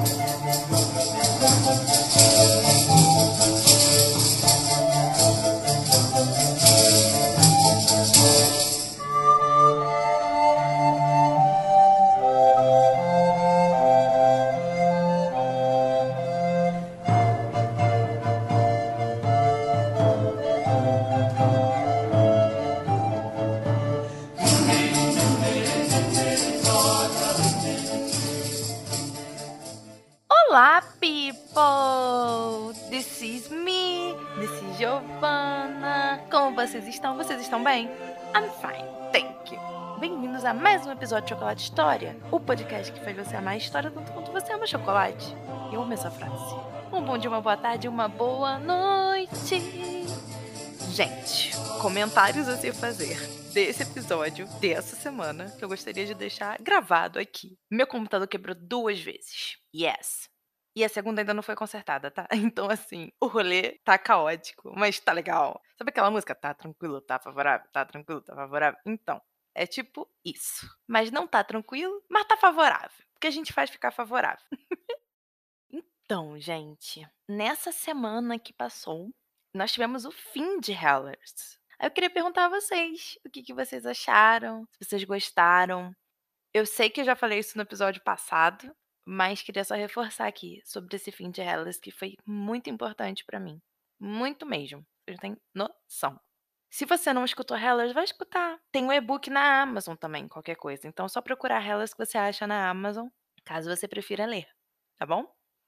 Thank you. Um episódio de Chocolate História, o podcast que faz você amar a história tanto quanto você ama chocolate. Eu amo essa frase. Um bom dia, uma boa tarde, uma boa noite. Gente, comentários a se fazer desse episódio, dessa semana, que eu gostaria de deixar gravado aqui. Meu computador quebrou duas vezes. Yes. E a segunda ainda não foi consertada, tá? Então, assim, o rolê tá caótico, mas tá legal. Sabe aquela música? Tá tranquilo, tá favorável, tá tranquilo, tá favorável? Então, é tipo isso. Mas não tá tranquilo, mas tá favorável. Porque a gente faz ficar favorável. então, gente, nessa semana que passou, nós tivemos o fim de Hellers. Eu queria perguntar a vocês o que, que vocês acharam, se vocês gostaram. Eu sei que eu já falei isso no episódio passado, mas queria só reforçar aqui sobre esse fim de Hellas que foi muito importante pra mim. Muito mesmo. Não tem noção. Se você não escutou Hellas, vai escutar. Tem o e-book na Amazon também, qualquer coisa. Então só procurar Hellas que você acha na Amazon, caso você prefira ler, tá bom?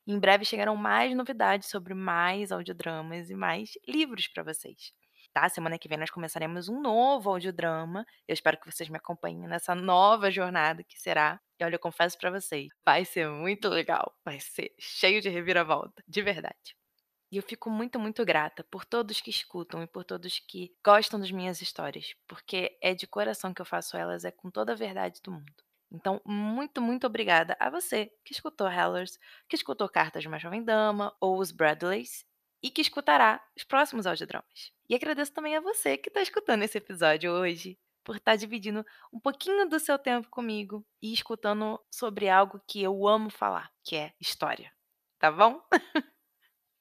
Em breve chegarão mais novidades sobre mais audiodramas e mais livros pra vocês. Tá? Semana que vem nós começaremos um novo audiodrama. Eu espero que vocês me acompanhem nessa nova jornada que será. E olha, eu confesso pra vocês, vai ser muito legal. Vai ser cheio de reviravolta, de verdade. E eu fico muito, muito grata por todos que escutam e por todos que gostam das minhas histórias, porque é de coração que eu faço elas, é com toda a verdade do mundo. Então, muito, muito obrigada a você que escutou Hellers, que escutou Cartas de uma Jovem Dama ou os Bradleys e que escutará os próximos audiodramas. E agradeço também a você que está escutando esse episódio hoje, por estar tá dividindo um pouquinho do seu tempo comigo e escutando sobre algo que eu amo falar, que é história. Tá bom?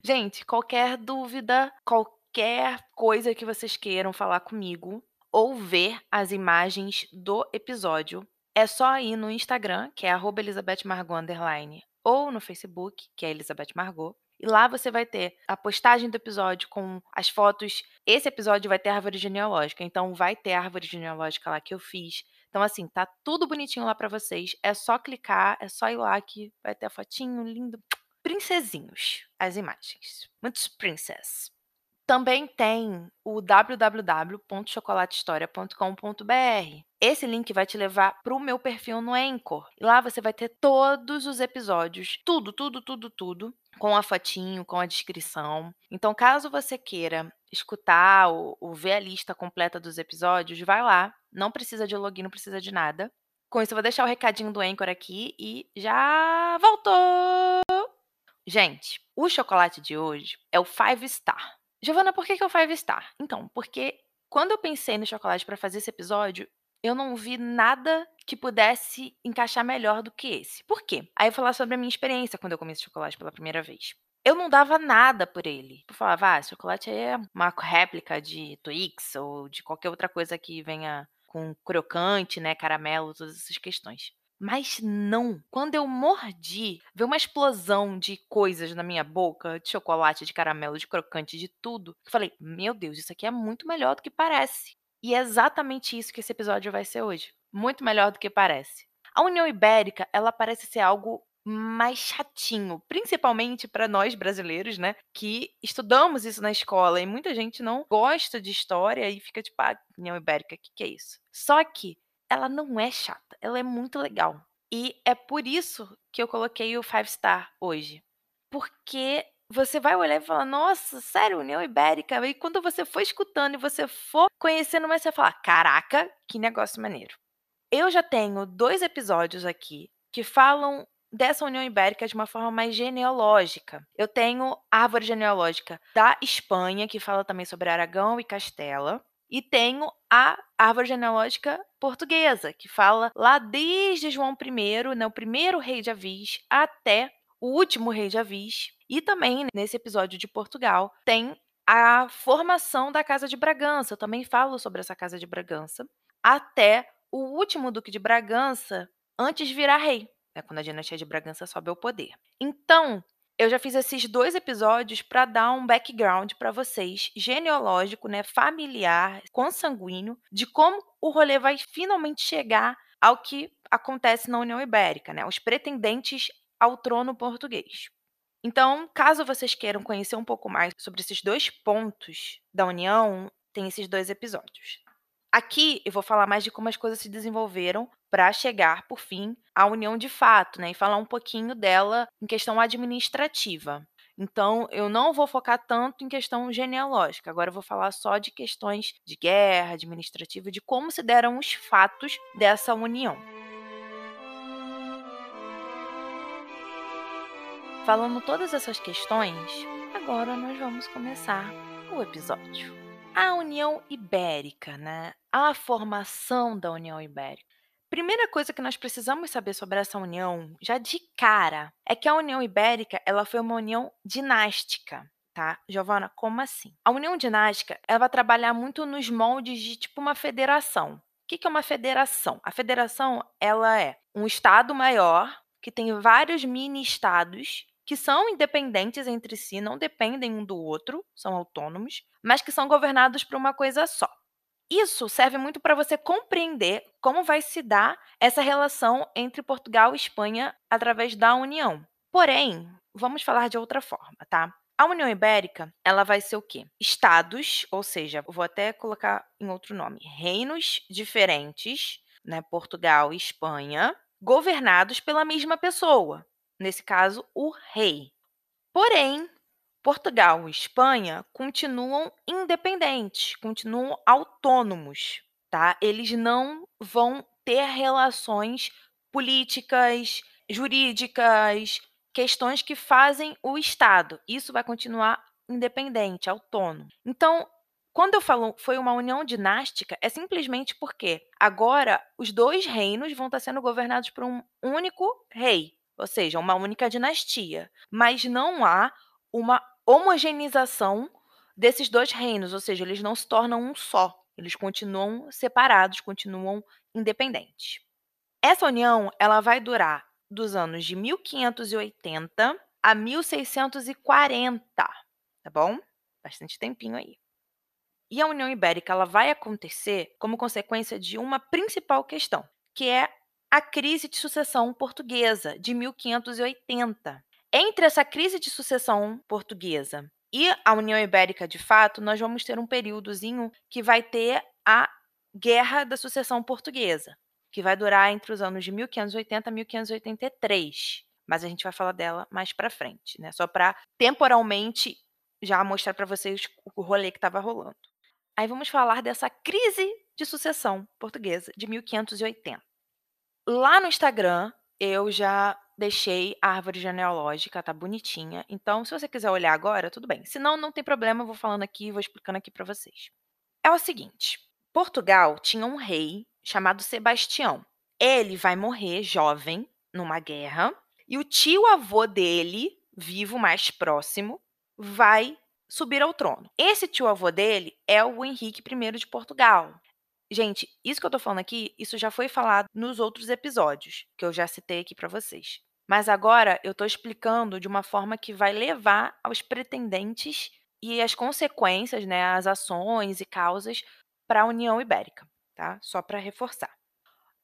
Gente, qualquer dúvida, qualquer coisa que vocês queiram falar comigo ou ver as imagens do episódio, é só ir no Instagram, que é @elizabethmargot ou no Facebook, que é Elizabeth Margot, e lá você vai ter a postagem do episódio com as fotos. Esse episódio vai ter árvore genealógica, então vai ter árvore genealógica lá que eu fiz. Então, assim, tá tudo bonitinho lá para vocês. É só clicar, é só ir lá que vai ter a fotinho lindo. Princesinhos, as imagens. Muitos princess. Também tem o www.chocolatehistoria.com.br. Esse link vai te levar para o meu perfil no Anchor. E lá você vai ter todos os episódios, tudo, tudo, tudo, tudo, com a fotinho, com a descrição. Então, caso você queira escutar ou, ou ver a lista completa dos episódios, vai lá. Não precisa de login, não precisa de nada. Com isso, eu vou deixar o recadinho do Anchor aqui e já voltou! Gente, o chocolate de hoje é o Five Star. Giovana, por que, que é o Five Star? Então, porque quando eu pensei no chocolate para fazer esse episódio, eu não vi nada que pudesse encaixar melhor do que esse. Por quê? Aí eu vou falar sobre a minha experiência quando eu comi esse chocolate pela primeira vez. Eu não dava nada por ele. Eu falava, ah, chocolate é uma réplica de Twix ou de qualquer outra coisa que venha com crocante, né, caramelo, todas essas questões. Mas não. Quando eu mordi, veio uma explosão de coisas na minha boca, de chocolate, de caramelo, de crocante, de tudo. Eu falei, meu Deus, isso aqui é muito melhor do que parece. E é exatamente isso que esse episódio vai ser hoje. Muito melhor do que parece. A União Ibérica, ela parece ser algo mais chatinho, principalmente para nós brasileiros, né, que estudamos isso na escola e muita gente não gosta de história e fica tipo, ah, União Ibérica, o que, que é isso? Só que ela não é chata, ela é muito legal. E é por isso que eu coloquei o Five Star hoje. Porque você vai olhar e falar, nossa, sério, União Ibérica? E quando você for escutando e você for conhecendo mais, você vai falar, caraca, que negócio maneiro. Eu já tenho dois episódios aqui que falam dessa União Ibérica de uma forma mais genealógica. Eu tenho a árvore genealógica da Espanha, que fala também sobre Aragão e Castela. E tenho a árvore genealógica portuguesa, que fala lá desde João I, né, o primeiro rei de Avis, até o último rei de Avis. E também, nesse episódio de Portugal, tem a formação da Casa de Bragança. Eu também falo sobre essa Casa de Bragança. Até o último Duque de Bragança, antes de virar rei, né, quando a dinastia de Bragança sobe ao poder. Então, eu já fiz esses dois episódios para dar um background para vocês, genealógico, né, familiar, consanguíneo, de como o rolê vai finalmente chegar ao que acontece na União Ibérica, né, os pretendentes ao trono português. Então, caso vocês queiram conhecer um pouco mais sobre esses dois pontos da União, tem esses dois episódios. Aqui eu vou falar mais de como as coisas se desenvolveram para chegar, por fim, à união de fato, né? E falar um pouquinho dela em questão administrativa. Então, eu não vou focar tanto em questão genealógica. Agora eu vou falar só de questões de guerra, administrativa, de como se deram os fatos dessa união. Falando todas essas questões, agora nós vamos começar o episódio. A União Ibérica, né? A formação da União Ibérica. Primeira coisa que nós precisamos saber sobre essa união, já de cara, é que a União Ibérica, ela foi uma união dinástica, tá? Giovana, como assim? A união dinástica, ela vai trabalhar muito nos moldes de tipo uma federação. O que é uma federação? A federação, ela é um estado maior que tem vários mini estados que são independentes entre si, não dependem um do outro, são autônomos, mas que são governados por uma coisa só. Isso serve muito para você compreender como vai se dar essa relação entre Portugal e Espanha através da União. Porém, vamos falar de outra forma, tá? A União Ibérica, ela vai ser o quê? Estados, ou seja, vou até colocar em outro nome, reinos diferentes, né, Portugal e Espanha, governados pela mesma pessoa, nesse caso, o rei. Porém, Portugal e Espanha continuam independentes, continuam autônomos, tá? Eles não vão ter relações políticas, jurídicas, questões que fazem o Estado. Isso vai continuar independente, autônomo. Então, quando eu falo foi uma união dinástica, é simplesmente porque agora os dois reinos vão estar sendo governados por um único rei, ou seja, uma única dinastia. Mas não há uma homogeneização desses dois reinos, ou seja, eles não se tornam um só, eles continuam separados, continuam independentes. Essa união ela vai durar dos anos de 1580 a 1640, tá bom? Bastante tempinho aí. E a União Ibérica ela vai acontecer como consequência de uma principal questão, que é a crise de sucessão portuguesa de 1580. Entre essa crise de sucessão portuguesa e a União Ibérica, de fato, nós vamos ter um períodozinho que vai ter a Guerra da Sucessão Portuguesa, que vai durar entre os anos de 1580 e 1583. Mas a gente vai falar dela mais para frente, né? Só para temporalmente já mostrar para vocês o rolê que estava rolando. Aí vamos falar dessa crise de sucessão portuguesa de 1580. Lá no Instagram, eu já deixei a árvore genealógica, tá bonitinha. Então, se você quiser olhar agora, tudo bem. Se não, não tem problema, eu vou falando aqui, vou explicando aqui para vocês. É o seguinte: Portugal tinha um rei chamado Sebastião. Ele vai morrer jovem numa guerra e o tio-avô dele, vivo mais próximo, vai subir ao trono. Esse tio-avô dele é o Henrique I de Portugal. Gente, isso que eu tô falando aqui, isso já foi falado nos outros episódios que eu já citei aqui para vocês. Mas agora eu estou explicando de uma forma que vai levar aos pretendentes e as consequências, né, as ações e causas para a União Ibérica, tá? Só para reforçar.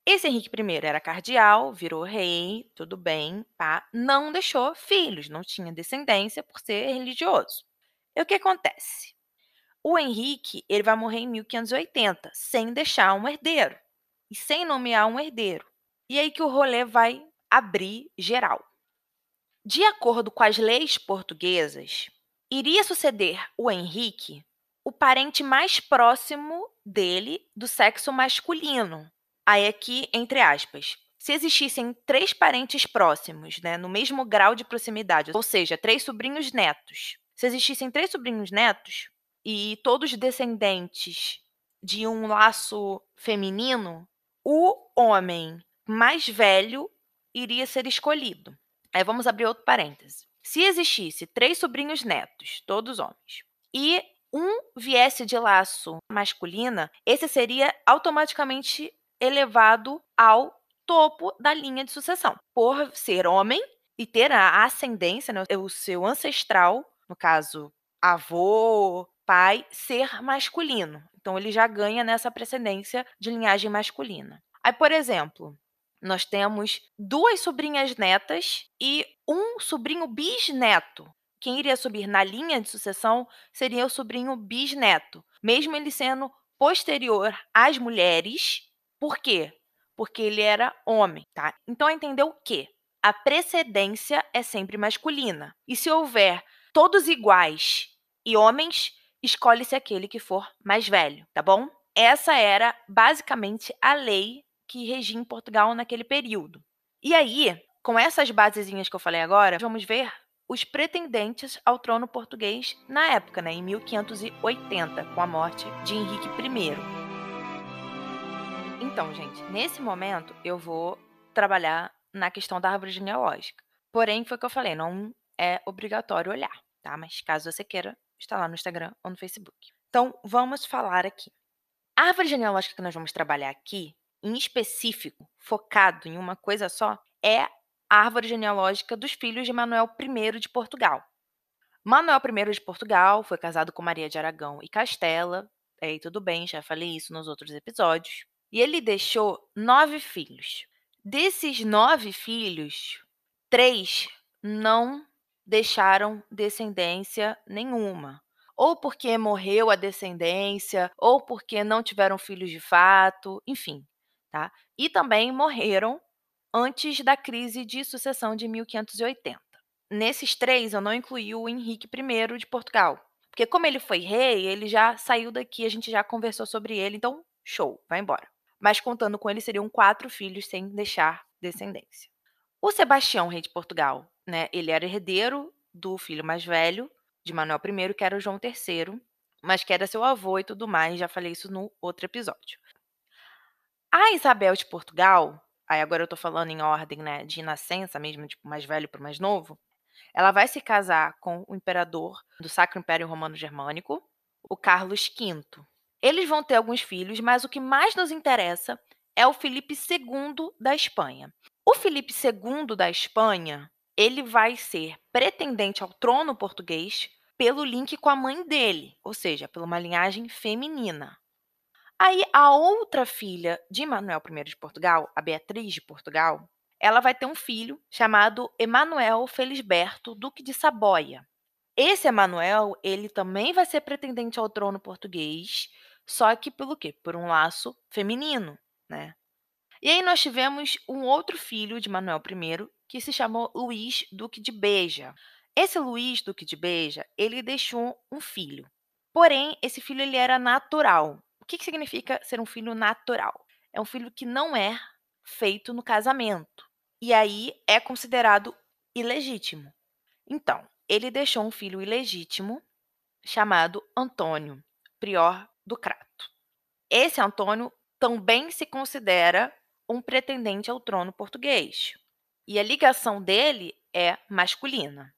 Esse Henrique I era cardeal, virou rei, tudo bem, tá? Não deixou filhos, não tinha descendência por ser religioso. E o que acontece? O Henrique, ele vai morrer em 1580, sem deixar um herdeiro e sem nomear um herdeiro. E aí que o rolê vai abrir geral. De acordo com as leis portuguesas, iria suceder o Henrique o parente mais próximo dele do sexo masculino. Aí aqui, entre aspas, se existissem três parentes próximos, né, no mesmo grau de proximidade, ou seja, três sobrinhos netos. Se existissem três sobrinhos netos e todos descendentes de um laço feminino, o homem mais velho iria ser escolhido. Aí vamos abrir outro parêntese. Se existisse três sobrinhos netos, todos homens, e um viesse de laço masculina, esse seria automaticamente elevado ao topo da linha de sucessão, por ser homem e ter a ascendência, né, o seu ancestral, no caso, avô, pai, ser masculino. Então ele já ganha nessa precedência de linhagem masculina. Aí, por exemplo, nós temos duas sobrinhas netas e um sobrinho bisneto. Quem iria subir na linha de sucessão seria o sobrinho bisneto, mesmo ele sendo posterior às mulheres. Por quê? Porque ele era homem, tá? Então entendeu o quê? A precedência é sempre masculina. E se houver todos iguais e homens, escolhe-se aquele que for mais velho, tá bom? Essa era basicamente a lei que regia em Portugal naquele período. E aí, com essas basezinhas que eu falei agora, vamos ver os pretendentes ao trono português na época, né, em 1580, com a morte de Henrique I. Então, gente, nesse momento eu vou trabalhar na questão da árvore genealógica. Porém, foi o que eu falei, não é obrigatório olhar, tá? Mas caso você queira, está lá no Instagram ou no Facebook. Então, vamos falar aqui. A árvore genealógica que nós vamos trabalhar aqui em específico, focado em uma coisa só, é a árvore genealógica dos filhos de Manuel I de Portugal. Manuel I de Portugal foi casado com Maria de Aragão e Castela, aí tudo bem, já falei isso nos outros episódios. E ele deixou nove filhos. Desses nove filhos, três não deixaram descendência nenhuma ou porque morreu a descendência, ou porque não tiveram filhos de fato, enfim. Tá? E também morreram antes da crise de sucessão de 1580. Nesses três, eu não incluí o Henrique I de Portugal, porque como ele foi rei, ele já saiu daqui, a gente já conversou sobre ele, então show, vai embora. Mas contando com ele, seriam quatro filhos sem deixar descendência. O Sebastião, rei de Portugal, né, ele era herdeiro do filho mais velho de Manuel I, que era o João III, mas que era seu avô e tudo mais, já falei isso no outro episódio. A Isabel de Portugal, aí agora eu tô falando em ordem, né, de nascença mesmo, tipo, mais velho para mais novo, ela vai se casar com o imperador do Sacro Império Romano Germânico, o Carlos V. Eles vão ter alguns filhos, mas o que mais nos interessa é o Felipe II da Espanha. O Felipe II da Espanha, ele vai ser pretendente ao trono português pelo link com a mãe dele, ou seja, por uma linhagem feminina. Aí a outra filha de Manuel I de Portugal, a Beatriz de Portugal, ela vai ter um filho chamado Emanuel Felisberto, duque de Saboia. Esse Emanuel, ele também vai ser pretendente ao trono português, só que pelo quê? Por um laço feminino, né? E aí nós tivemos um outro filho de Manuel I, que se chamou Luís Duque de Beja. Esse Luís Duque de Beja, ele deixou um filho. Porém, esse filho ele era natural, o que, que significa ser um filho natural? É um filho que não é feito no casamento. E aí é considerado ilegítimo. Então, ele deixou um filho ilegítimo chamado Antônio, prior do Crato. Esse Antônio também se considera um pretendente ao trono português. E a ligação dele é masculina.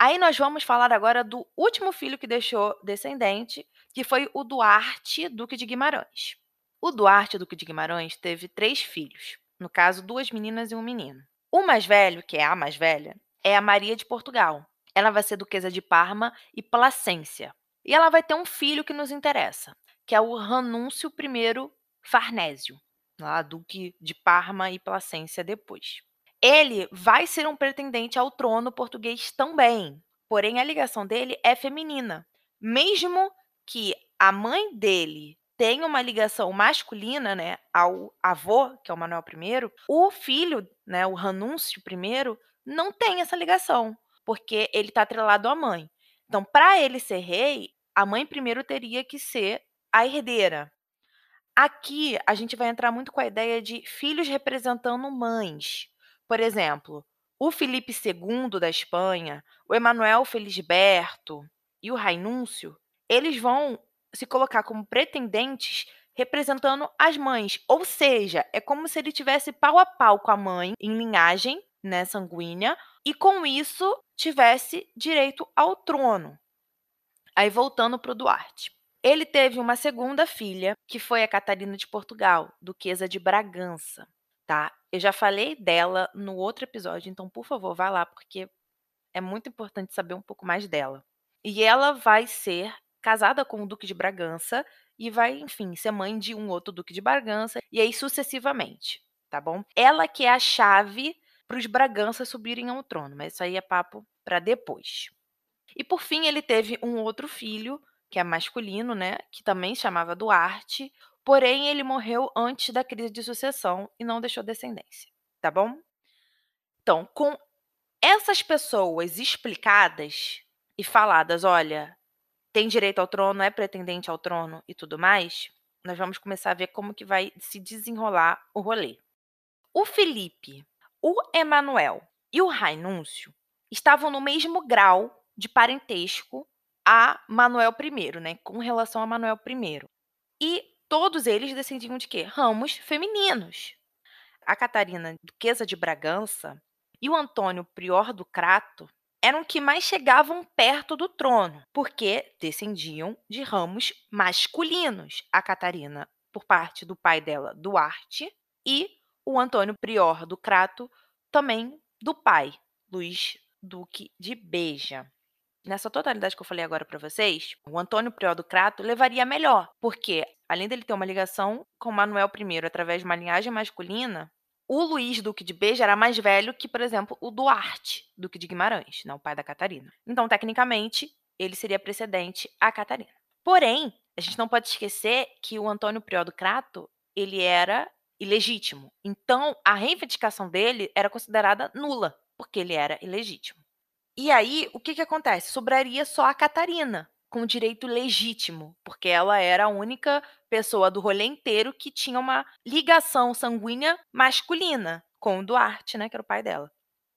Aí nós vamos falar agora do último filho que deixou descendente, que foi o Duarte, Duque de Guimarães. O Duarte, Duque de Guimarães, teve três filhos, no caso, duas meninas e um menino. O mais velho, que é a mais velha, é a Maria de Portugal. Ela vai ser duquesa de Parma e Placência. E ela vai ter um filho que nos interessa, que é o Ranúncio I Farnésio, lá, duque de Parma e Placência depois. Ele vai ser um pretendente ao trono português também, porém a ligação dele é feminina. Mesmo que a mãe dele tenha uma ligação masculina, né, ao avô, que é o Manuel I, o filho, né, o Ranúncio I, não tem essa ligação, porque ele está atrelado à mãe. Então, para ele ser rei, a mãe primeiro teria que ser a herdeira. Aqui a gente vai entrar muito com a ideia de filhos representando mães. Por exemplo, o Felipe II da Espanha, o Emanuel Felisberto e o Rainúncio, eles vão se colocar como pretendentes representando as mães, ou seja, é como se ele tivesse pau a pau com a mãe em linhagem, né, sanguínea, e com isso tivesse direito ao trono. Aí voltando para o Duarte. Ele teve uma segunda filha, que foi a Catarina de Portugal, duquesa de Bragança, tá? Eu já falei dela no outro episódio, então por favor, vá lá porque é muito importante saber um pouco mais dela. E ela vai ser casada com o Duque de Bragança e vai, enfim, ser mãe de um outro Duque de Bragança e aí sucessivamente, tá bom? Ela que é a chave para os Braganças subirem ao trono, mas isso aí é papo para depois. E por fim, ele teve um outro filho, que é masculino, né, que também chamava Duarte, porém ele morreu antes da crise de sucessão e não deixou descendência, tá bom? Então, com essas pessoas explicadas e faladas, olha, tem direito ao trono, é pretendente ao trono e tudo mais, nós vamos começar a ver como que vai se desenrolar o rolê. O Felipe, o Emanuel e o Rainúncio estavam no mesmo grau de parentesco a Manuel I, né, com relação a Manuel I. E todos eles descendiam de quê? Ramos femininos. A Catarina, duquesa de Bragança, e o Antônio, prior do Crato, eram que mais chegavam perto do trono, porque descendiam de ramos masculinos. A Catarina, por parte do pai dela, Duarte, e o Antônio Prior do Crato, também do pai, Luís Duque de Beja. Nessa totalidade que eu falei agora para vocês, o Antônio Prior do Crato levaria melhor, porque além dele ter uma ligação com Manuel I através de uma linhagem masculina, o Luís Duque de Beja era mais velho que, por exemplo, o Duarte, Duque de Guimarães, né, o pai da Catarina. Então, tecnicamente, ele seria precedente à Catarina. Porém, a gente não pode esquecer que o Antônio Prior do Crato, ele era ilegítimo. Então, a reivindicação dele era considerada nula, porque ele era ilegítimo. E aí, o que, que acontece? Sobraria só a Catarina, com direito legítimo, porque ela era a única pessoa do rolê inteiro que tinha uma ligação sanguínea masculina com o Duarte, né, que era o pai dela.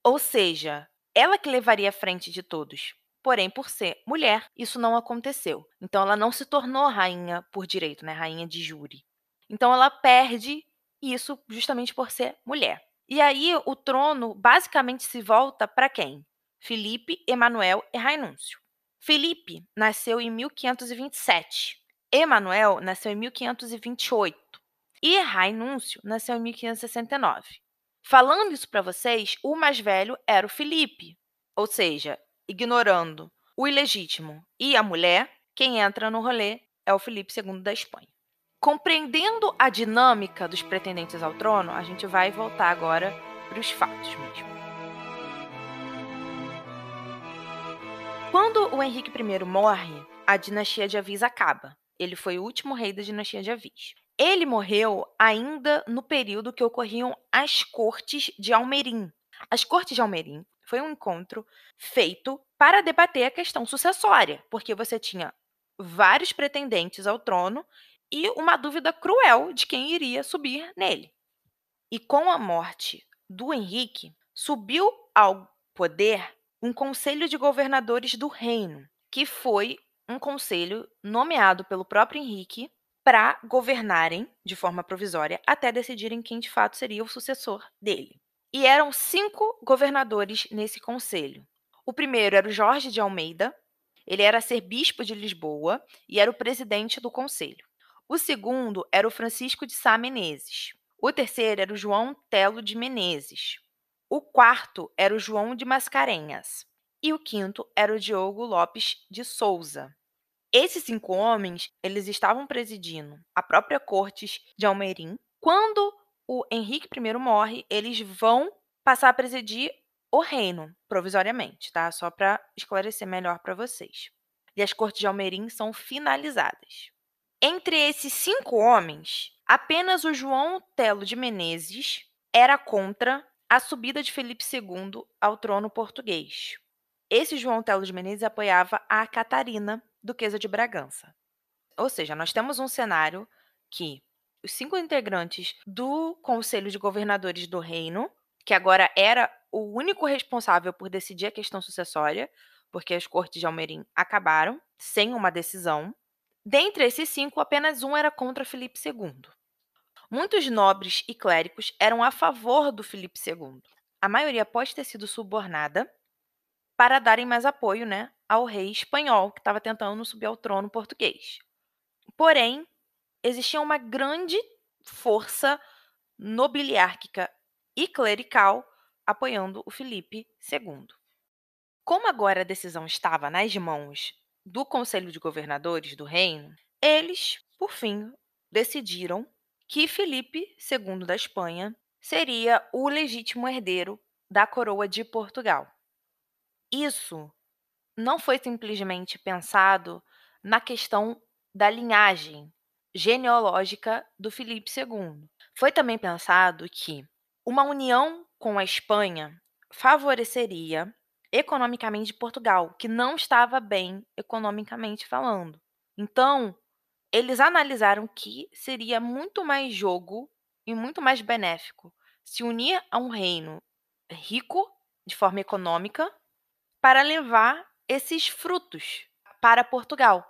Ou seja, ela que levaria à frente de todos. Porém, por ser mulher, isso não aconteceu. Então ela não se tornou rainha por direito, né, rainha de júri. Então ela perde isso justamente por ser mulher. E aí o trono basicamente se volta para quem? Felipe, Emanuel e Rainúncio. Felipe nasceu em 1527. Emanuel nasceu em 1528. E Rainúncio nasceu em 1569. Falando isso para vocês, o mais velho era o Felipe, ou seja, ignorando o ilegítimo e a mulher, quem entra no rolê é o Felipe II da Espanha. Compreendendo a dinâmica dos pretendentes ao trono, a gente vai voltar agora para os fatos mesmo. Quando o Henrique I morre, a dinastia de Avis acaba. Ele foi o último rei da dinastia de Avis. Ele morreu ainda no período que ocorriam as cortes de Almerim. As cortes de Almerim foi um encontro feito para debater a questão sucessória, porque você tinha vários pretendentes ao trono e uma dúvida cruel de quem iria subir nele. E com a morte do Henrique, subiu ao poder um conselho de governadores do reino, que foi um conselho nomeado pelo próprio Henrique para governarem de forma provisória até decidirem quem de fato seria o sucessor dele. E eram cinco governadores nesse conselho. O primeiro era o Jorge de Almeida, ele era ser bispo de Lisboa e era o presidente do conselho. O segundo era o Francisco de Sá Menezes. O terceiro era o João Telo de Menezes. O quarto era o João de Mascarenhas e o quinto era o Diogo Lopes de Souza. Esses cinco homens, eles estavam presidindo a própria corte de Almerim. Quando o Henrique I morre, eles vão passar a presidir o reino provisoriamente, tá? Só para esclarecer melhor para vocês. E as cortes de Almerim são finalizadas. Entre esses cinco homens, apenas o João Telo de Menezes era contra a subida de Felipe II ao trono português. Esse João Telo de Menezes apoiava a Catarina, duquesa de Bragança. Ou seja, nós temos um cenário que os cinco integrantes do Conselho de Governadores do Reino, que agora era o único responsável por decidir a questão sucessória, porque as cortes de Almerim acabaram sem uma decisão. Dentre esses cinco, apenas um era contra Felipe II. Muitos nobres e clérigos eram a favor do Filipe II. a maioria pode ter sido subornada para darem mais apoio né, ao rei espanhol que estava tentando subir ao trono português. Porém, existia uma grande força nobiliárquica e clerical apoiando o Felipe II. Como agora a decisão estava nas mãos do Conselho de Governadores do Reino, eles, por fim, decidiram que Felipe II da Espanha seria o legítimo herdeiro da coroa de Portugal. Isso não foi simplesmente pensado na questão da linhagem genealógica do Filipe II. Foi também pensado que uma união com a Espanha favoreceria economicamente Portugal, que não estava bem economicamente falando. Então, eles analisaram que seria muito mais jogo e muito mais benéfico se unir a um reino rico de forma econômica para levar esses frutos para Portugal.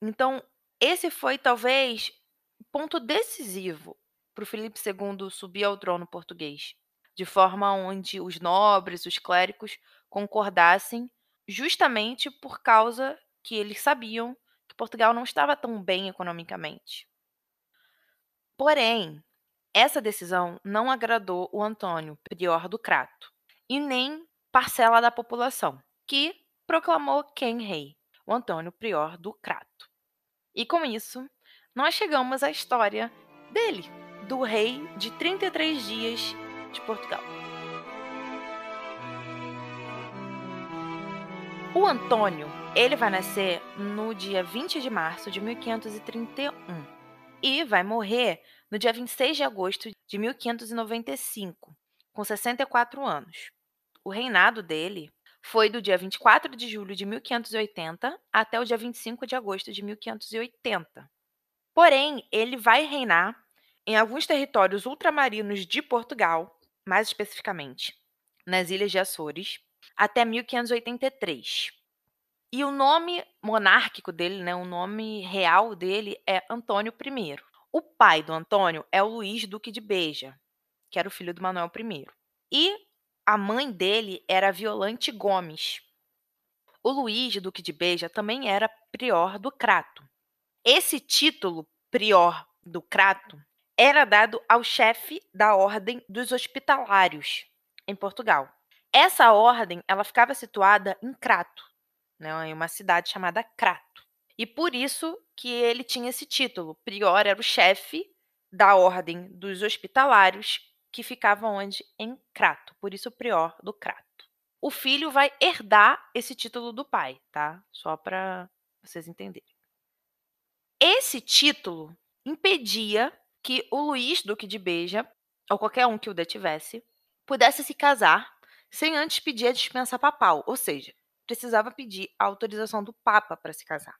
Então, esse foi talvez o ponto decisivo para o Filipe II subir ao trono português, de forma onde os nobres, os clérigos concordassem, justamente por causa que eles sabiam Portugal não estava tão bem economicamente. Porém, essa decisão não agradou o Antônio, prior do Crato, e nem parcela da população, que proclamou quem rei, o Antônio, prior do Crato. E com isso, nós chegamos à história dele, do rei de 33 dias de Portugal. O Antônio, ele vai nascer no dia 20 de março de 1531 e vai morrer no dia 26 de agosto de 1595, com 64 anos. O reinado dele foi do dia 24 de julho de 1580 até o dia 25 de agosto de 1580. Porém, ele vai reinar em alguns territórios ultramarinos de Portugal, mais especificamente nas Ilhas de Açores, até 1583. E o nome monárquico dele, né, o nome real dele é Antônio I. O pai do Antônio é o Luís Duque de Beja, que era o filho do Manuel I. E a mãe dele era Violante Gomes. O Luís Duque de Beja também era prior do Crato. Esse título, prior do Crato, era dado ao chefe da Ordem dos Hospitalários, em Portugal. Essa ordem, ela ficava situada em Crato, né, em uma cidade chamada Crato. E por isso que ele tinha esse título. Prior era o chefe da ordem dos hospitalários que ficava onde? Em Crato. Por isso prior do Crato. O filho vai herdar esse título do pai, tá? Só para vocês entenderem. Esse título impedia que o Luís Duque de Beja, ou qualquer um que o detivesse, pudesse se casar sem antes pedir a dispensa papal, ou seja, precisava pedir a autorização do Papa para se casar.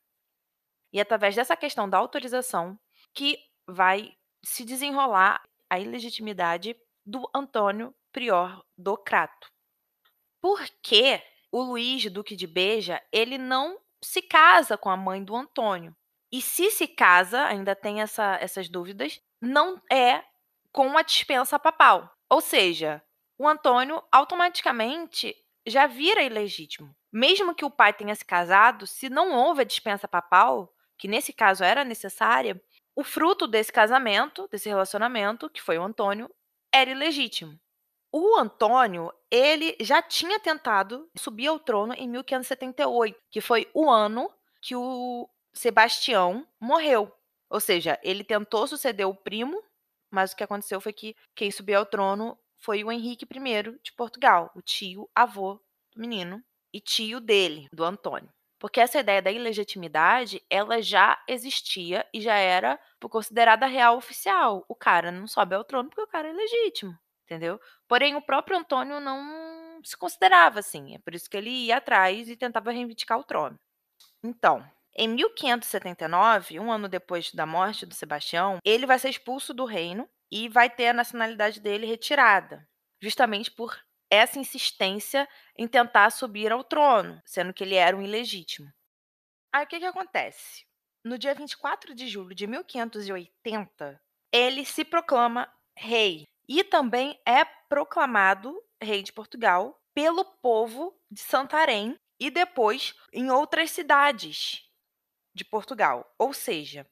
E é através dessa questão da autorização que vai se desenrolar a ilegitimidade do Antônio Prior do Crato. Porque o Luís Duque de Beja, ele não se casa com a mãe do Antônio. E se se casa, ainda tem essa, essas dúvidas, não é com a dispensa papal. Ou seja, o Antônio automaticamente já vira ilegítimo. Mesmo que o pai tenha se casado, se não houve a dispensa papal, que nesse caso era necessária, o fruto desse casamento, desse relacionamento, que foi o Antônio, era ilegítimo. O Antônio, ele já tinha tentado subir ao trono em 1578, que foi o ano que o Sebastião morreu. Ou seja, ele tentou suceder o primo, mas o que aconteceu foi que quem subiu ao trono foi o Henrique I de Portugal, o tio avô do menino e tio dele, do Antônio. Porque essa ideia da ilegitimidade, ela já existia e já era considerada real oficial. O cara não sobe ao trono porque o cara é legítimo, entendeu? Porém, o próprio Antônio não se considerava assim. É por isso que ele ia atrás e tentava reivindicar o trono. Então, em 1579, um ano depois da morte do Sebastião, ele vai ser expulso do reino e vai ter a nacionalidade dele retirada, justamente por essa insistência em tentar subir ao trono, sendo que ele era um ilegítimo. Aí o que, que acontece? No dia 24 de julho de 1580, ele se proclama rei e também é proclamado rei de Portugal pelo povo de Santarém e depois em outras cidades de Portugal. Ou seja,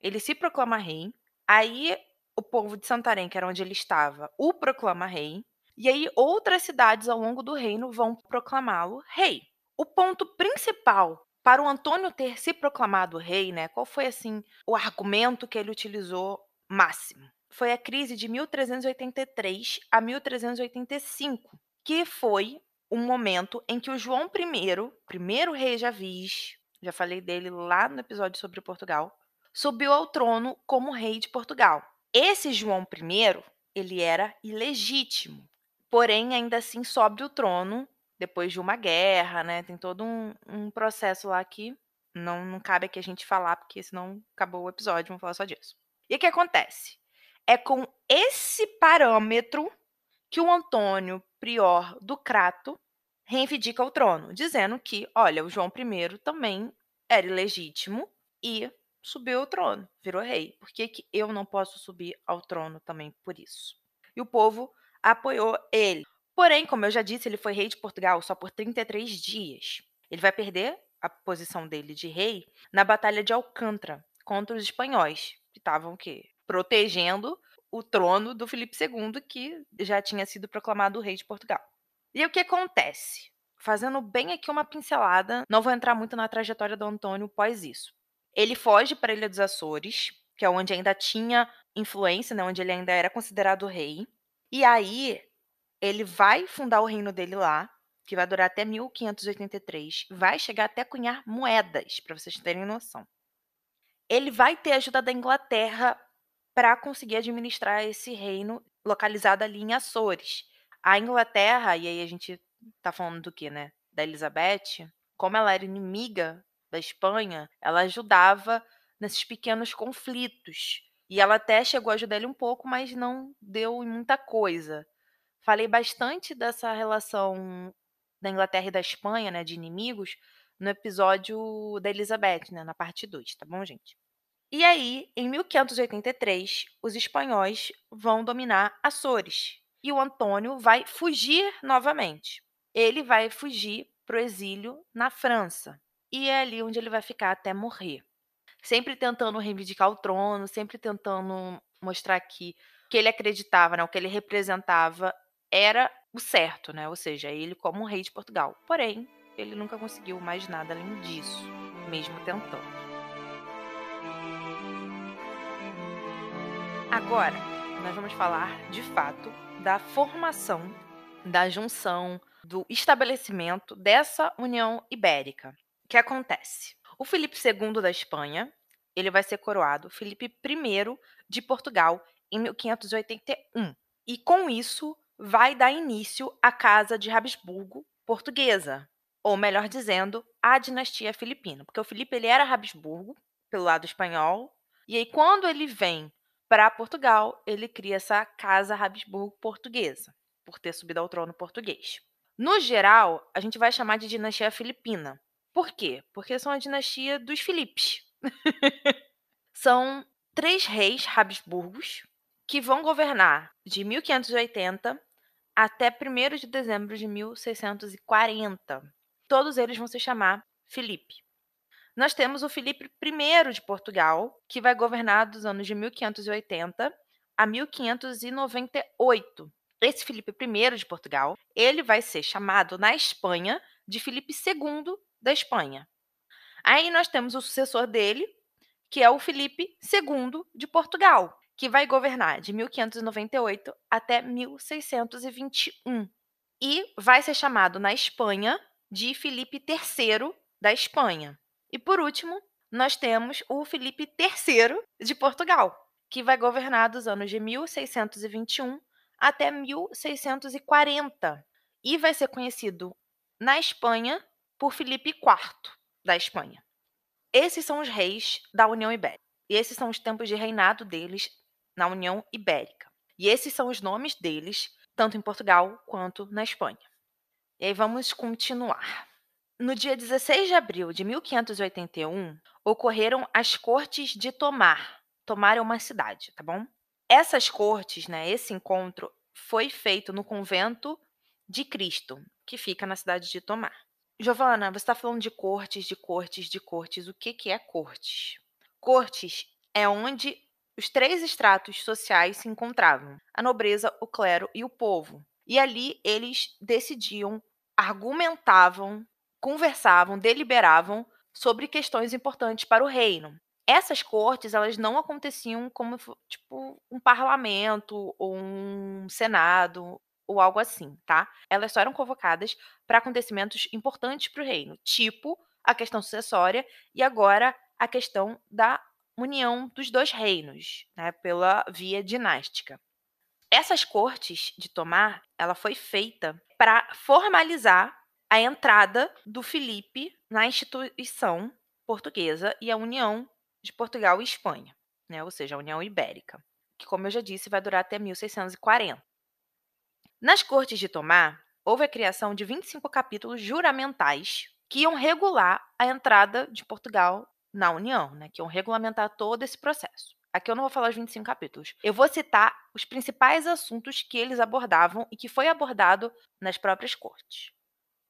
ele se proclama rei, aí o povo de Santarém, que era onde ele estava, o proclama rei, e aí outras cidades ao longo do reino vão proclamá-lo rei. O ponto principal para o Antônio ter se proclamado rei, né? Qual foi assim o argumento que ele utilizou máximo? Foi a crise de 1383 a 1385, que foi um momento em que o João I, primeiro rei Javis, já falei dele lá no episódio sobre Portugal, subiu ao trono como rei de Portugal. Esse João I, ele era ilegítimo, porém ainda assim sobe o trono depois de uma guerra, né? Tem todo um, um processo lá que não, não cabe aqui a gente falar, porque senão acabou o episódio, vamos falar só disso. E o que acontece? É com esse parâmetro que o Antônio Prior do Crato reivindica o trono, dizendo que, olha, o João I também era ilegítimo e subiu ao trono, virou rei. Por que, que eu não posso subir ao trono também por isso? E o povo apoiou ele. Porém, como eu já disse, ele foi rei de Portugal só por 33 dias. Ele vai perder a posição dele de rei na Batalha de Alcântara contra os espanhóis, que estavam o quê? Protegendo o trono do Filipe II, que já tinha sido proclamado rei de Portugal. E o que acontece? Fazendo bem aqui uma pincelada, não vou entrar muito na trajetória do Antônio pós isso. Ele foge para a Ilha dos Açores, que é onde ainda tinha influência, né, onde ele ainda era considerado rei. E aí ele vai fundar o reino dele lá, que vai durar até 1583, vai chegar até cunhar moedas, para vocês terem noção. Ele vai ter ajuda da Inglaterra para conseguir administrar esse reino localizado ali em Açores. A Inglaterra, e aí a gente tá falando do que, né? Da Elizabeth, como ela era inimiga da Espanha, ela ajudava nesses pequenos conflitos. E ela até chegou a ajudar ele um pouco, mas não deu muita coisa. Falei bastante dessa relação da Inglaterra e da Espanha, né, de inimigos, no episódio da Elizabeth, né, na parte 2, tá bom, gente? E aí, em 1583, os espanhóis vão dominar Açores e o Antônio vai fugir novamente. Ele vai fugir para o exílio na França e é ali onde ele vai ficar até morrer. Sempre tentando reivindicar o trono, sempre tentando mostrar que o que ele acreditava, né, o que ele representava era o certo, né? Ou seja, ele como um rei de Portugal. Porém, ele nunca conseguiu mais nada além disso, mesmo tentando. Agora, nós vamos falar de fato da formação, da junção, do estabelecimento dessa União Ibérica. O que acontece? O Felipe II da Espanha, ele vai ser coroado Felipe I de Portugal em 1581. E com isso, vai dar início à Casa de Habsburgo portuguesa, ou melhor dizendo, a dinastia filipina, porque o Felipe ele era Habsburgo pelo lado espanhol, e aí quando ele vem para Portugal, ele cria essa Casa Habsburgo portuguesa, por ter subido ao trono português. No geral, a gente vai chamar de dinastia filipina. Por quê? Porque são a dinastia dos Filipes. são três reis Habsburgos que vão governar de 1580 até 1 de dezembro de 1640. Todos eles vão se chamar Filipe. Nós temos o Filipe I de Portugal, que vai governar dos anos de 1580 a 1598. Esse Filipe I de Portugal, ele vai ser chamado na Espanha de Filipe II da Espanha. Aí nós temos o sucessor dele, que é o Filipe II de Portugal, que vai governar de 1598 até 1621 e vai ser chamado na Espanha de Filipe III da Espanha. E por último, nós temos o Filipe III de Portugal, que vai governar dos anos de 1621 até 1640 e vai ser conhecido na Espanha por Filipe IV da Espanha. Esses são os reis da União Ibérica. E esses são os tempos de reinado deles na União Ibérica. E esses são os nomes deles, tanto em Portugal quanto na Espanha. E aí vamos continuar. No dia 16 de abril de 1581, ocorreram as cortes de Tomar. Tomar é uma cidade, tá bom? Essas cortes, né, esse encontro foi feito no convento de Cristo, que fica na cidade de Tomar. Giovana, você está falando de cortes, de cortes, de cortes. O que, que é cortes? Cortes é onde os três estratos sociais se encontravam: a nobreza, o clero e o povo. E ali eles decidiam, argumentavam, conversavam, deliberavam sobre questões importantes para o reino. Essas cortes, elas não aconteciam como tipo um parlamento ou um senado ou algo assim, tá? Elas só eram convocadas para acontecimentos importantes para o reino, tipo a questão sucessória e agora a questão da união dos dois reinos, né, pela via dinástica. Essas cortes de Tomar, ela foi feita para formalizar a entrada do Filipe na instituição portuguesa e a união de Portugal e Espanha, né, ou seja, a União Ibérica, que, como eu já disse, vai durar até 1640. Nas cortes de Tomar, houve a criação de 25 capítulos juramentais que iam regular a entrada de Portugal na União, né, que iam regulamentar todo esse processo. Aqui eu não vou falar os 25 capítulos. Eu vou citar os principais assuntos que eles abordavam e que foi abordado nas próprias cortes.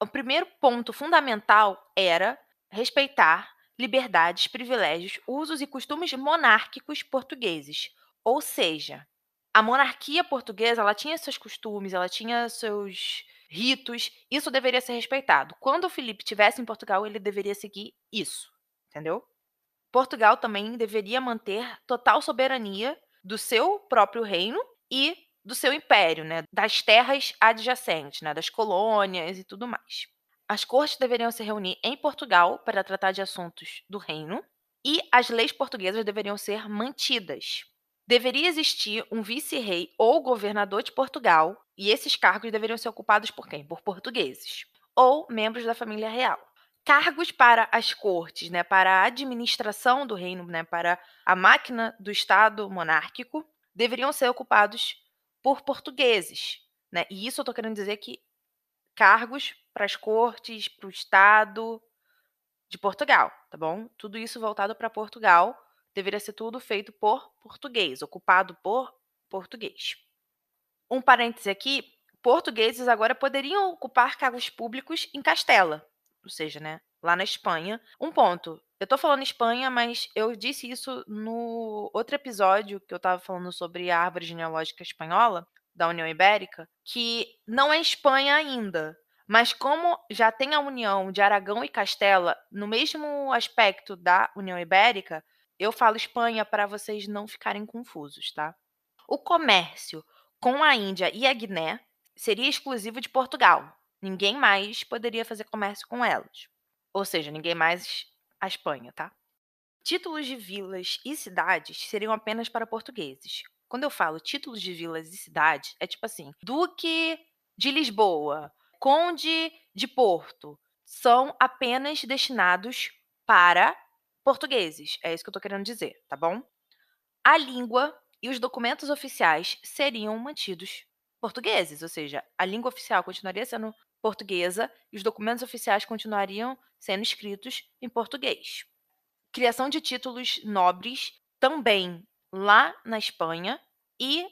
O primeiro ponto fundamental era respeitar liberdades, privilégios, usos e costumes monárquicos portugueses. Ou seja, a monarquia portuguesa ela tinha seus costumes, ela tinha seus ritos, isso deveria ser respeitado. Quando o Felipe estivesse em Portugal, ele deveria seguir isso, entendeu? Portugal também deveria manter total soberania do seu próprio reino e do seu império, né, das terras adjacentes, né, das colônias e tudo mais. As cortes deveriam se reunir em Portugal para tratar de assuntos do reino e as leis portuguesas deveriam ser mantidas. Deveria existir um vice-rei ou governador de Portugal, e esses cargos deveriam ser ocupados por quem? Por portugueses ou membros da família real cargos para as cortes, né, para a administração do reino, né, para a máquina do Estado monárquico, deveriam ser ocupados por portugueses. Né? E isso eu estou querendo dizer que cargos para as cortes, para o Estado de Portugal, tá bom? Tudo isso voltado para Portugal, deveria ser tudo feito por português, ocupado por português. Um parêntese aqui: portugueses agora poderiam ocupar cargos públicos em Castela, ou seja, né, lá na Espanha. Um ponto, eu tô falando Espanha, mas eu disse isso no outro episódio que eu tava falando sobre a árvore genealógica espanhola da União Ibérica, que não é Espanha ainda, mas como já tem a união de Aragão e Castela no mesmo aspecto da União Ibérica, eu falo Espanha para vocês não ficarem confusos, tá? O comércio com a Índia e a Guiné seria exclusivo de Portugal. Ninguém mais poderia fazer comércio com elas. Ou seja, ninguém mais a Espanha, tá? Títulos de vilas e cidades seriam apenas para portugueses. Quando eu falo títulos de vilas e cidades, é tipo assim: Duque de Lisboa, Conde de Porto, são apenas destinados para portugueses. É isso que eu tô querendo dizer, tá bom? A língua e os documentos oficiais seriam mantidos portugueses, ou seja, a língua oficial continuaria sendo portuguesa e os documentos oficiais continuariam sendo escritos em português. Criação de títulos nobres também lá na Espanha e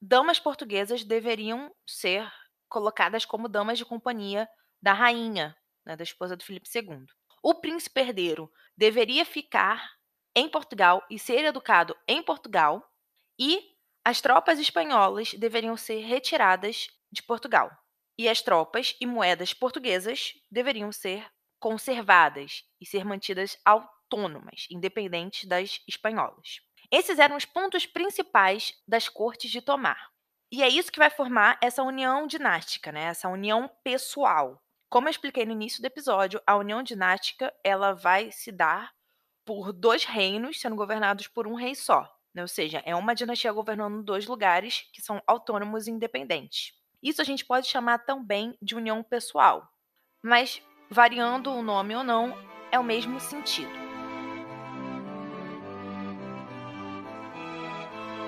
damas portuguesas deveriam ser colocadas como damas de companhia da rainha, né, da esposa do Filipe II. O príncipe herdeiro deveria ficar em Portugal e ser educado em Portugal e as tropas espanholas deveriam ser retiradas de Portugal e as tropas e moedas portuguesas deveriam ser conservadas e ser mantidas autônomas, independentes das espanholas. Esses eram os pontos principais das cortes de Tomar. E é isso que vai formar essa união dinástica, né? essa união pessoal. Como eu expliquei no início do episódio, a união dinástica ela vai se dar por dois reinos sendo governados por um rei só. Né? Ou seja, é uma dinastia governando dois lugares que são autônomos e independentes. Isso a gente pode chamar também de união pessoal, mas variando o nome ou não, é o mesmo sentido.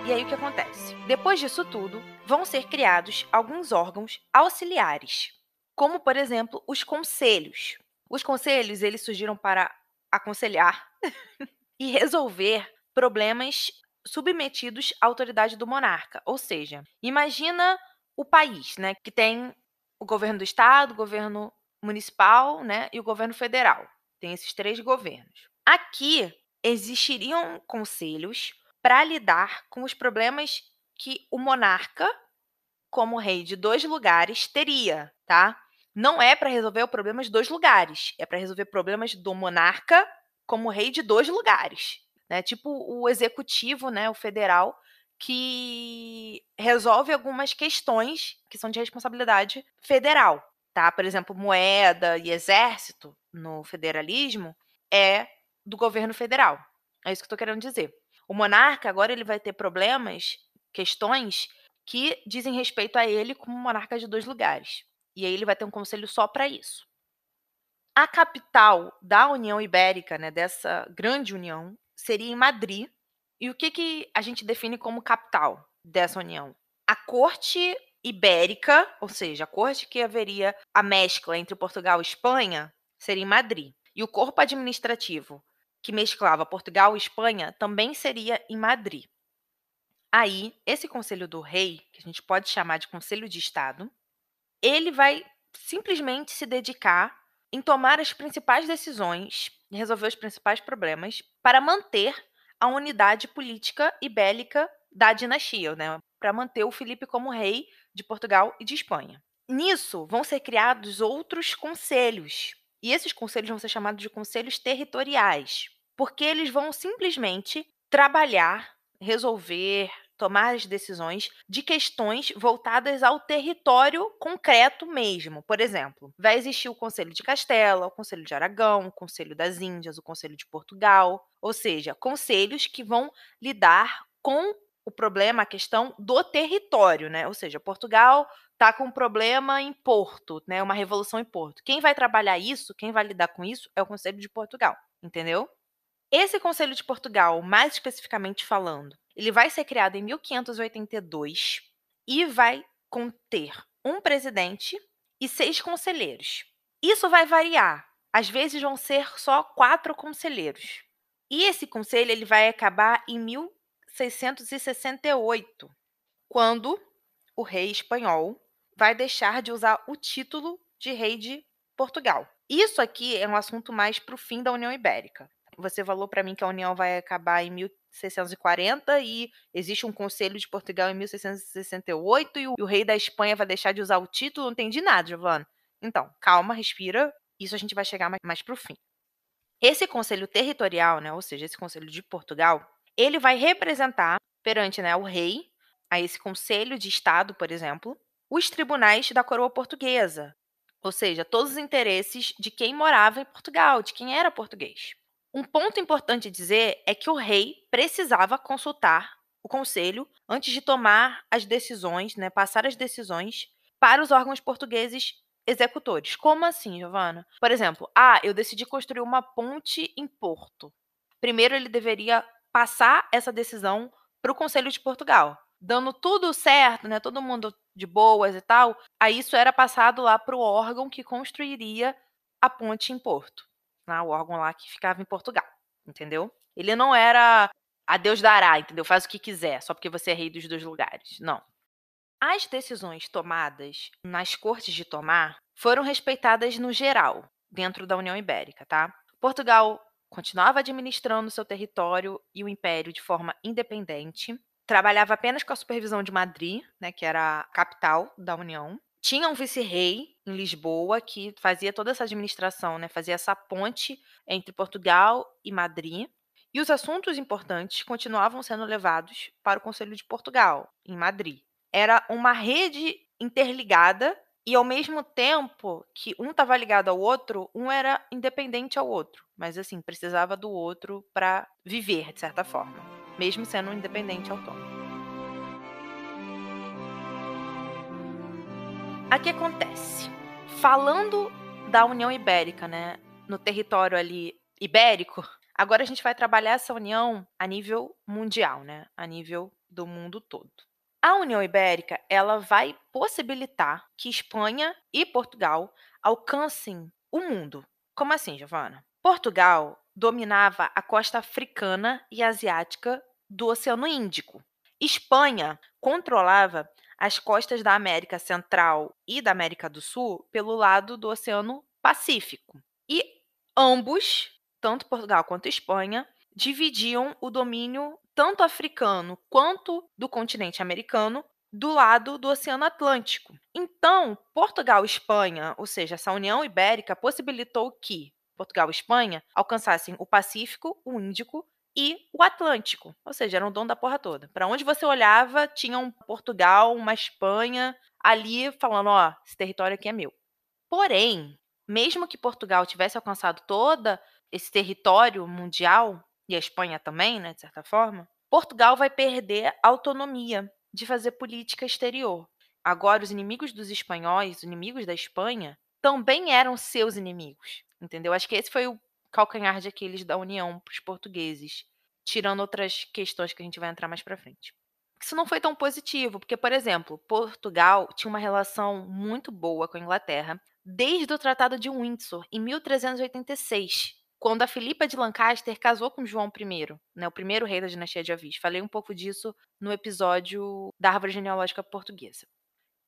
E aí o que acontece? Depois disso tudo, vão ser criados alguns órgãos auxiliares, como por exemplo os conselhos. Os conselhos eles surgiram para aconselhar e resolver problemas submetidos à autoridade do monarca. Ou seja, imagina o país, né, que tem o governo do estado, o governo municipal, né, e o governo federal. Tem esses três governos. Aqui existiriam conselhos para lidar com os problemas que o monarca, como rei de dois lugares, teria, tá? Não é para resolver o problema de dois lugares, é para resolver problemas do monarca como rei de dois lugares, né? Tipo o executivo, né, o federal, que resolve algumas questões que são de responsabilidade federal, tá? Por exemplo, moeda e exército no federalismo é do governo federal. É isso que eu querendo dizer. O monarca agora ele vai ter problemas, questões que dizem respeito a ele como monarca de dois lugares. E aí ele vai ter um conselho só para isso. A capital da União Ibérica, né, dessa grande união, seria em Madrid. E o que, que a gente define como capital dessa união? A corte ibérica, ou seja, a corte que haveria a mescla entre Portugal e Espanha, seria em Madrid. E o corpo administrativo que mesclava Portugal e Espanha também seria em Madrid. Aí, esse conselho do rei, que a gente pode chamar de conselho de Estado, ele vai simplesmente se dedicar em tomar as principais decisões, resolver os principais problemas para manter a unidade política e bélica da dinastia, né? para manter o Felipe como rei de Portugal e de Espanha. Nisso vão ser criados outros conselhos, e esses conselhos vão ser chamados de conselhos territoriais, porque eles vão simplesmente trabalhar, resolver, tomar as decisões de questões voltadas ao território concreto mesmo. Por exemplo, vai existir o Conselho de Castela, o Conselho de Aragão, o Conselho das Índias, o Conselho de Portugal, ou seja, conselhos que vão lidar com o problema, a questão do território, né? Ou seja, Portugal está com um problema em Porto, né? Uma revolução em Porto. Quem vai trabalhar isso, quem vai lidar com isso é o Conselho de Portugal, entendeu? Esse Conselho de Portugal, mais especificamente falando, ele vai ser criado em 1582 e vai conter um presidente e seis conselheiros. Isso vai variar. Às vezes vão ser só quatro conselheiros. E esse conselho ele vai acabar em 1668, quando o rei espanhol vai deixar de usar o título de rei de Portugal. Isso aqui é um assunto mais para o fim da União Ibérica. Você falou para mim que a União vai acabar em 1640 e existe um Conselho de Portugal em 1668 e o, rei da Espanha vai deixar de usar o título. Não entendi nada, Giovana. Então, calma, respira. Isso a gente vai chegar mais, mais para o fim. Esse conselho territorial, né, ou seja, esse conselho de Portugal, ele vai representar perante né, o rei, a esse conselho de Estado, por exemplo, os tribunais da coroa portuguesa, ou seja, todos os interesses de quem morava em Portugal, de quem era português. Um ponto importante dizer é que o rei precisava consultar o conselho antes de tomar as decisões, né, passar as decisões para os órgãos portugueses executores. Como assim, Giovana? Por exemplo, ah, eu decidi construir uma ponte em Porto. Primeiro ele deveria passar essa decisão para o Conselho de Portugal. Dando tudo certo, né, todo mundo de boas e tal, aí isso era passado lá para o órgão que construiria a ponte em Porto né, o órgão lá que ficava em Portugal, entendeu? Ele não era a Deus dará, entendeu? Faz o que quiser, só porque você é rei dos dois lugares. Não. As decisões tomadas nas cortes de Tomar foram respeitadas no geral, dentro da União Ibérica, tá? Portugal continuava administrando seu território e o império de forma independente, trabalhava apenas com a supervisão de Madrid, né, que era a capital da União, tinha um vice-rei em Lisboa que fazia toda essa administração, né? Fazia essa ponte entre Portugal e Madrid. E os assuntos importantes continuavam sendo levados para o Conselho de Portugal, em Madrid. Era uma rede interligada e ao mesmo tempo que um estava ligado ao outro, um era independente ao outro, mas assim, precisava do outro para viver de certa forma, mesmo sendo independente autônomo. Aqui acontece. Falando da União Ibérica, né, no território ali ibérico, agora a gente vai trabalhar essa união a nível mundial, né, a nível do mundo todo. A União Ibérica, ela vai possibilitar que Espanha e Portugal alcancem o mundo. Como assim, Giovana? Portugal dominava a costa africana e asiática do Oceano Índico. Espanha controlava as costas da América Central e da América do Sul pelo lado do Oceano Pacífico. E ambos, tanto Portugal quanto Espanha, dividiam o domínio tanto africano quanto do continente americano do lado do Oceano Atlântico. Então, Portugal e Espanha, ou seja, essa União Ibérica, possibilitou que Portugal e Espanha alcançassem o Pacífico, o Índico e o Atlântico, ou seja, eram o dono da porra toda. Para onde você olhava, tinha um Portugal, uma Espanha ali falando, ó, esse território aqui é meu. Porém, mesmo que Portugal tivesse alcançado todo esse território mundial e a Espanha também, né, de certa forma, Portugal vai perder a autonomia de fazer política exterior. Agora, os inimigos dos espanhóis, os inimigos da Espanha, também eram seus inimigos, entendeu? Acho que esse foi o calcanhar de Aquiles da União para os portugueses, tirando outras questões que a gente vai entrar mais para frente. Isso não foi tão positivo, porque, por exemplo, Portugal tinha uma relação muito boa com a Inglaterra desde o Tratado de Windsor, em 1386, quando a Filipa de Lancaster casou com João I, né, o primeiro rei da dinastia de Avis. Falei um pouco disso no episódio da árvore genealógica portuguesa.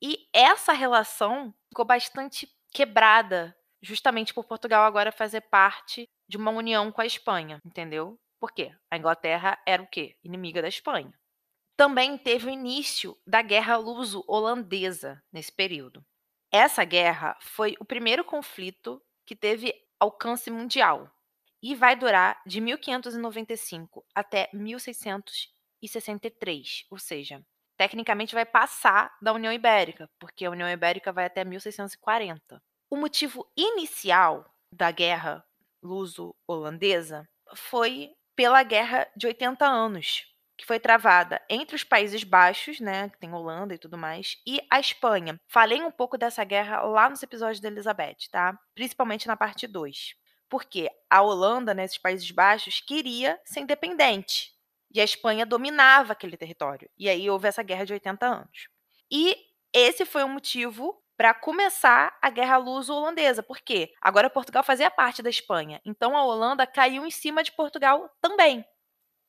E essa relação ficou bastante quebrada, justamente por Portugal agora fazer parte de uma união com a Espanha, entendeu? Por quê? A Inglaterra era o quê? Inimiga da Espanha. Também teve o início da Guerra Luso-Holandesa nesse período. Essa guerra foi o primeiro conflito que teve alcance mundial e vai durar de 1595 até 1663, ou seja, tecnicamente vai passar da União Ibérica, porque a União Ibérica vai até 1640. O motivo inicial da guerra luso-holandesa foi pela Guerra de 80 Anos, que foi travada entre os Países Baixos, né, que tem Holanda e tudo mais, e a Espanha. Falei um pouco dessa guerra lá nos episódios da Elizabeth, tá? Principalmente na parte 2. Porque a Holanda, nesses né, Países Baixos, queria ser independente. E a Espanha dominava aquele território. E aí houve essa guerra de 80 anos. E esse foi o motivo para começar a guerra luso-holandesa. Por quê? Agora Portugal fazia parte da Espanha. Então a Holanda caiu em cima de Portugal também.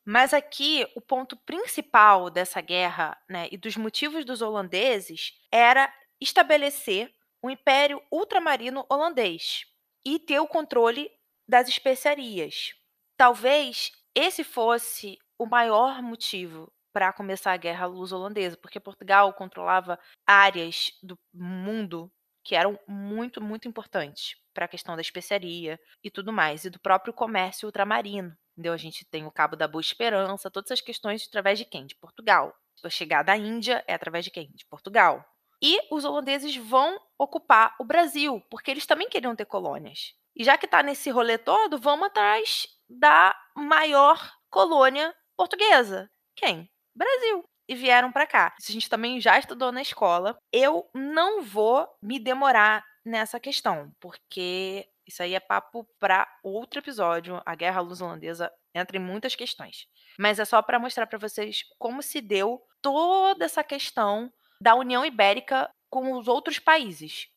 Mas aqui o ponto principal dessa guerra, né, e dos motivos dos holandeses era estabelecer o Império Ultramarino Holandês e ter o controle das especiarias. Talvez esse fosse o maior motivo para começar a guerra luso-holandesa, porque Portugal controlava áreas do mundo que eram muito, muito importantes para a questão da especiaria e tudo mais, e do próprio comércio ultramarino. Entendeu? A gente tem o Cabo da Boa Esperança, todas essas questões através de quem? De Portugal. A chegada à Índia é através de quem? De Portugal. E os holandeses vão ocupar o Brasil, porque eles também queriam ter colônias. E já que está nesse rolê todo, vamos atrás da maior colônia portuguesa. Quem? Brasil. E vieram para cá. A gente também já estudou na escola. Eu não vou me demorar nessa questão, porque isso aí é papo para outro episódio. A Guerra Luz-Holandesa entra em muitas questões. Mas é só para mostrar para vocês como se deu toda essa questão da União Ibérica com os outros países.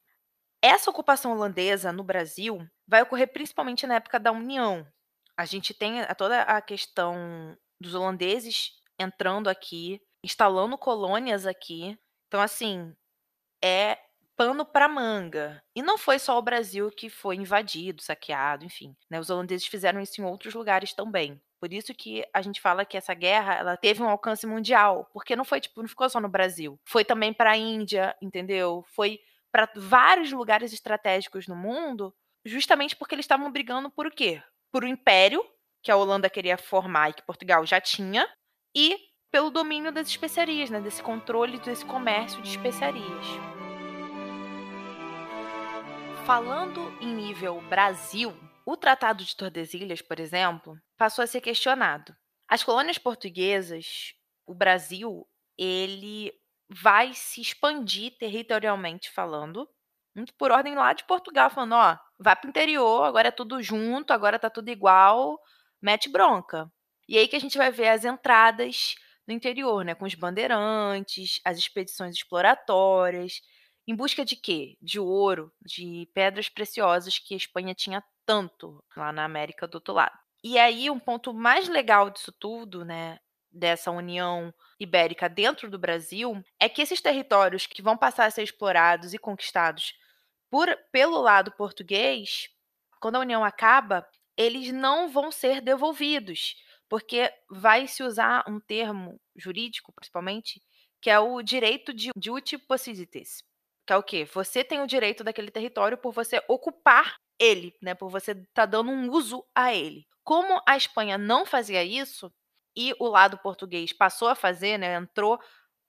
Essa ocupação holandesa no Brasil vai ocorrer principalmente na época da União. A gente tem toda a questão dos holandeses entrando aqui, instalando colônias aqui. Então, assim, é pano para manga. E não foi só o Brasil que foi invadido, saqueado, enfim. Né? Os holandeses fizeram isso em outros lugares também. Por isso que a gente fala que essa guerra ela teve um alcance mundial, porque não foi tipo, não ficou só no Brasil. Foi também para a Índia, entendeu? Foi para vários lugares estratégicos no mundo, justamente porque eles estavam brigando por o quê? Por o império que a Holanda queria formar e que Portugal já tinha, e pelo domínio das especiarias, né? Desse controle desse comércio de especiarias. Falando em nível Brasil, o Tratado de Tordesilhas, por exemplo, passou a ser questionado. As colônias portuguesas, o Brasil, ele vai se expandir territorialmente falando, muito por ordem lá de Portugal, falando, ó, vai para o interior, agora é tudo junto, agora tá tudo igual, mete bronca. E aí que a gente vai ver as entradas no interior, né, com os bandeirantes, as expedições exploratórias, em busca de quê? De ouro, de pedras preciosas que a Espanha tinha tanto lá na América do outro lado. E aí, um ponto mais legal disso tudo, né, dessa união ibérica dentro do Brasil é que esses territórios que vão passar a ser explorados e conquistados por, pelo lado português, quando a união acaba, eles não vão ser devolvidos, porque vai se usar um termo jurídico, principalmente, que é o direito de duty possiditis, que é o quê? Você tem o direito daquele território por você ocupar ele, né? Por você estar tá dando um uso a ele. Como a Espanha não fazia isso e o lado português passou a fazer, né? Entrou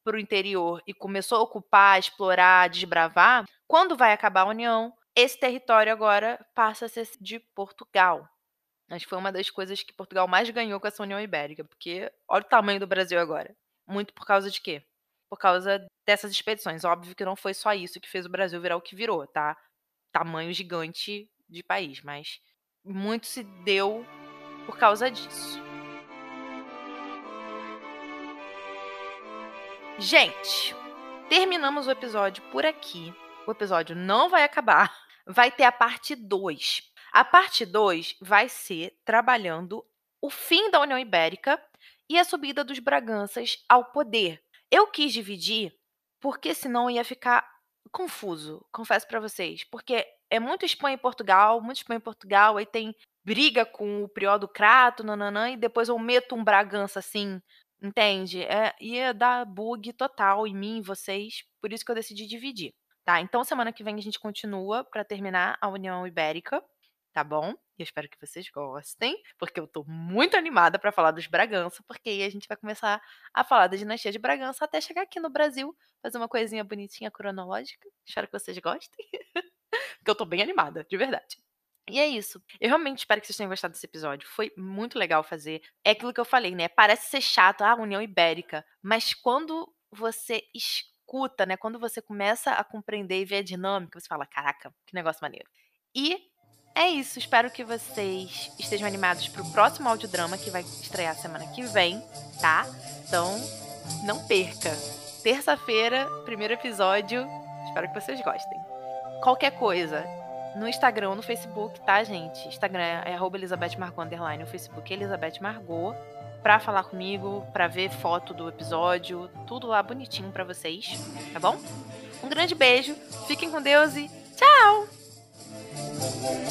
para o interior e começou a ocupar, explorar, desbravar. Quando vai acabar a União, esse território agora passa a ser de Portugal. Acho que foi uma das coisas que Portugal mais ganhou com essa União Ibérica, porque olha o tamanho do Brasil agora. Muito por causa de quê? por causa dessas expedições. Óbvio que não foi só isso que fez o Brasil virar o que virou, tá? Tamanho gigante de país, mas muito se deu por causa disso. Gente, terminamos o episódio por aqui. O episódio não vai acabar. Vai ter a parte 2. A parte 2 vai ser trabalhando o fim da União Ibérica e a subida dos Braganças ao poder. Eu quis dividir, porque senão ia ficar confuso, confesso para vocês. Porque é muito Espanha e Portugal, muito Espanha e Portugal, aí tem briga com o Prior do Crato, nananã, e depois eu meto um Bragança assim, entende? É, ia dar bug total em mim e vocês, por isso que eu decidi dividir. Tá, então semana que vem a gente continua para terminar a União Ibérica tá bom? E eu espero que vocês gostem, porque eu tô muito animada para falar dos Bragança, porque aí a gente vai começar a falar da dinastia de Bragança até chegar aqui no Brasil, fazer uma coisinha bonitinha cronológica. Espero que vocês gostem. porque eu tô bem animada, de verdade. E é isso. Eu realmente espero que vocês tenham gostado desse episódio. Foi muito legal fazer. É aquilo que eu falei, né? Parece ser chato, a ah, União Ibérica. Mas quando você escuta, né? Quando você começa a compreender e ver a dinâmica, você fala: caraca, que negócio maneiro. E é isso, espero que vocês estejam animados para o próximo audiodrama que vai estrear semana que vem, tá? Então, não perca. Terça-feira, primeiro episódio. Espero que vocês gostem. Qualquer coisa, no Instagram ou no Facebook, tá, gente? Instagram é Elizabeth Margot, underline. O Facebook é Elizabeth Margot. Pra falar comigo, pra ver foto do episódio, tudo lá bonitinho pra vocês, tá bom? Um grande beijo, fiquem com Deus e tchau! Amen.